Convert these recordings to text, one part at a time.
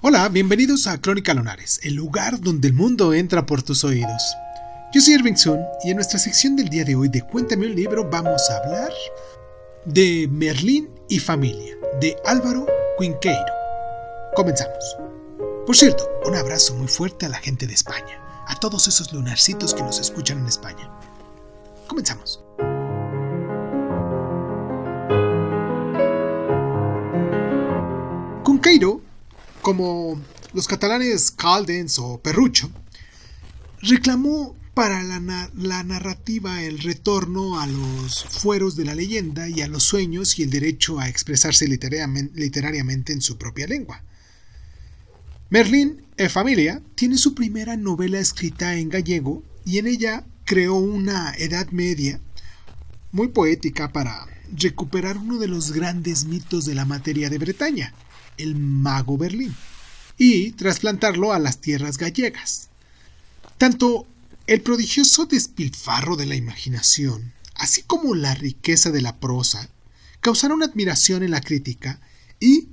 Hola, bienvenidos a Crónica Lunares, el lugar donde el mundo entra por tus oídos. Yo soy Irving Sun y en nuestra sección del día de hoy de Cuéntame un libro vamos a hablar de Merlín y familia, de Álvaro Quinqueiro. Comenzamos. Por cierto, un abrazo muy fuerte a la gente de España, a todos esos lunarcitos que nos escuchan en España. Comenzamos. Quinqueiro como los catalanes Caldens o Perrucho, reclamó para la, narrativa el retorno a los fueros de la leyenda y a los sueños y el derecho a expresarse literariamente en su propia lengua. Merlín e Familia tiene su primera novela escrita en gallego y en ella creó una Edad Media muy poética para recuperar uno de los grandes mitos de la materia de Bretaña, el mago Berlín, y trasplantarlo a las tierras gallegas. Tanto el prodigioso despilfarro de la imaginación, así como la riqueza de la prosa, causaron admiración en la crítica y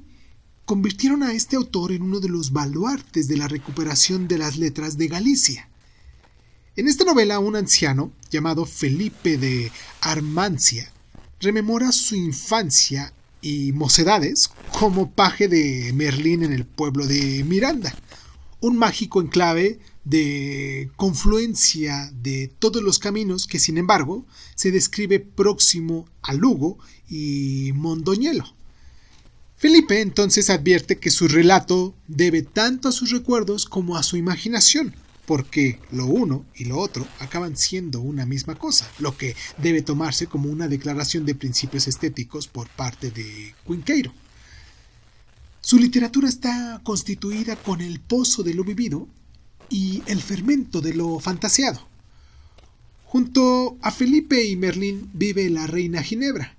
convirtieron a este autor en uno de los baluartes de la recuperación de las letras de Galicia. En esta novela, un anciano llamado Felipe de Armancia rememora su infancia y mocedades como paje de Merlín en el pueblo de Miranda, un mágico enclave de confluencia de todos los caminos que sin embargo se describe próximo a Lugo y Mondoñelo. Felipe entonces advierte que su relato debe tanto a sus recuerdos como a su imaginación, porque lo uno y lo otro acaban siendo una misma cosa, lo que debe tomarse como una declaración de principios estéticos por parte de Quinqueiro. Su literatura está constituida con el pozo de lo vivido y el fermento de lo fantaseado. Junto a Felipe y Merlín vive la reina Ginebra,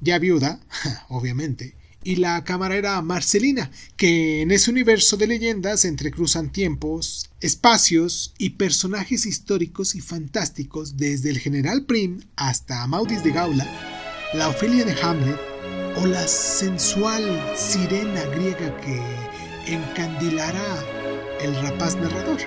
ya viuda, obviamente, y la camarera Marcelina, que en ese universo de leyendas entrecruzan tiempos, espacios y personajes históricos y fantásticos desde el general Prim hasta Maudis de Gaula, la Ofelia de Hamlet o la sensual sirena griega que encandilará el rapaz narrador.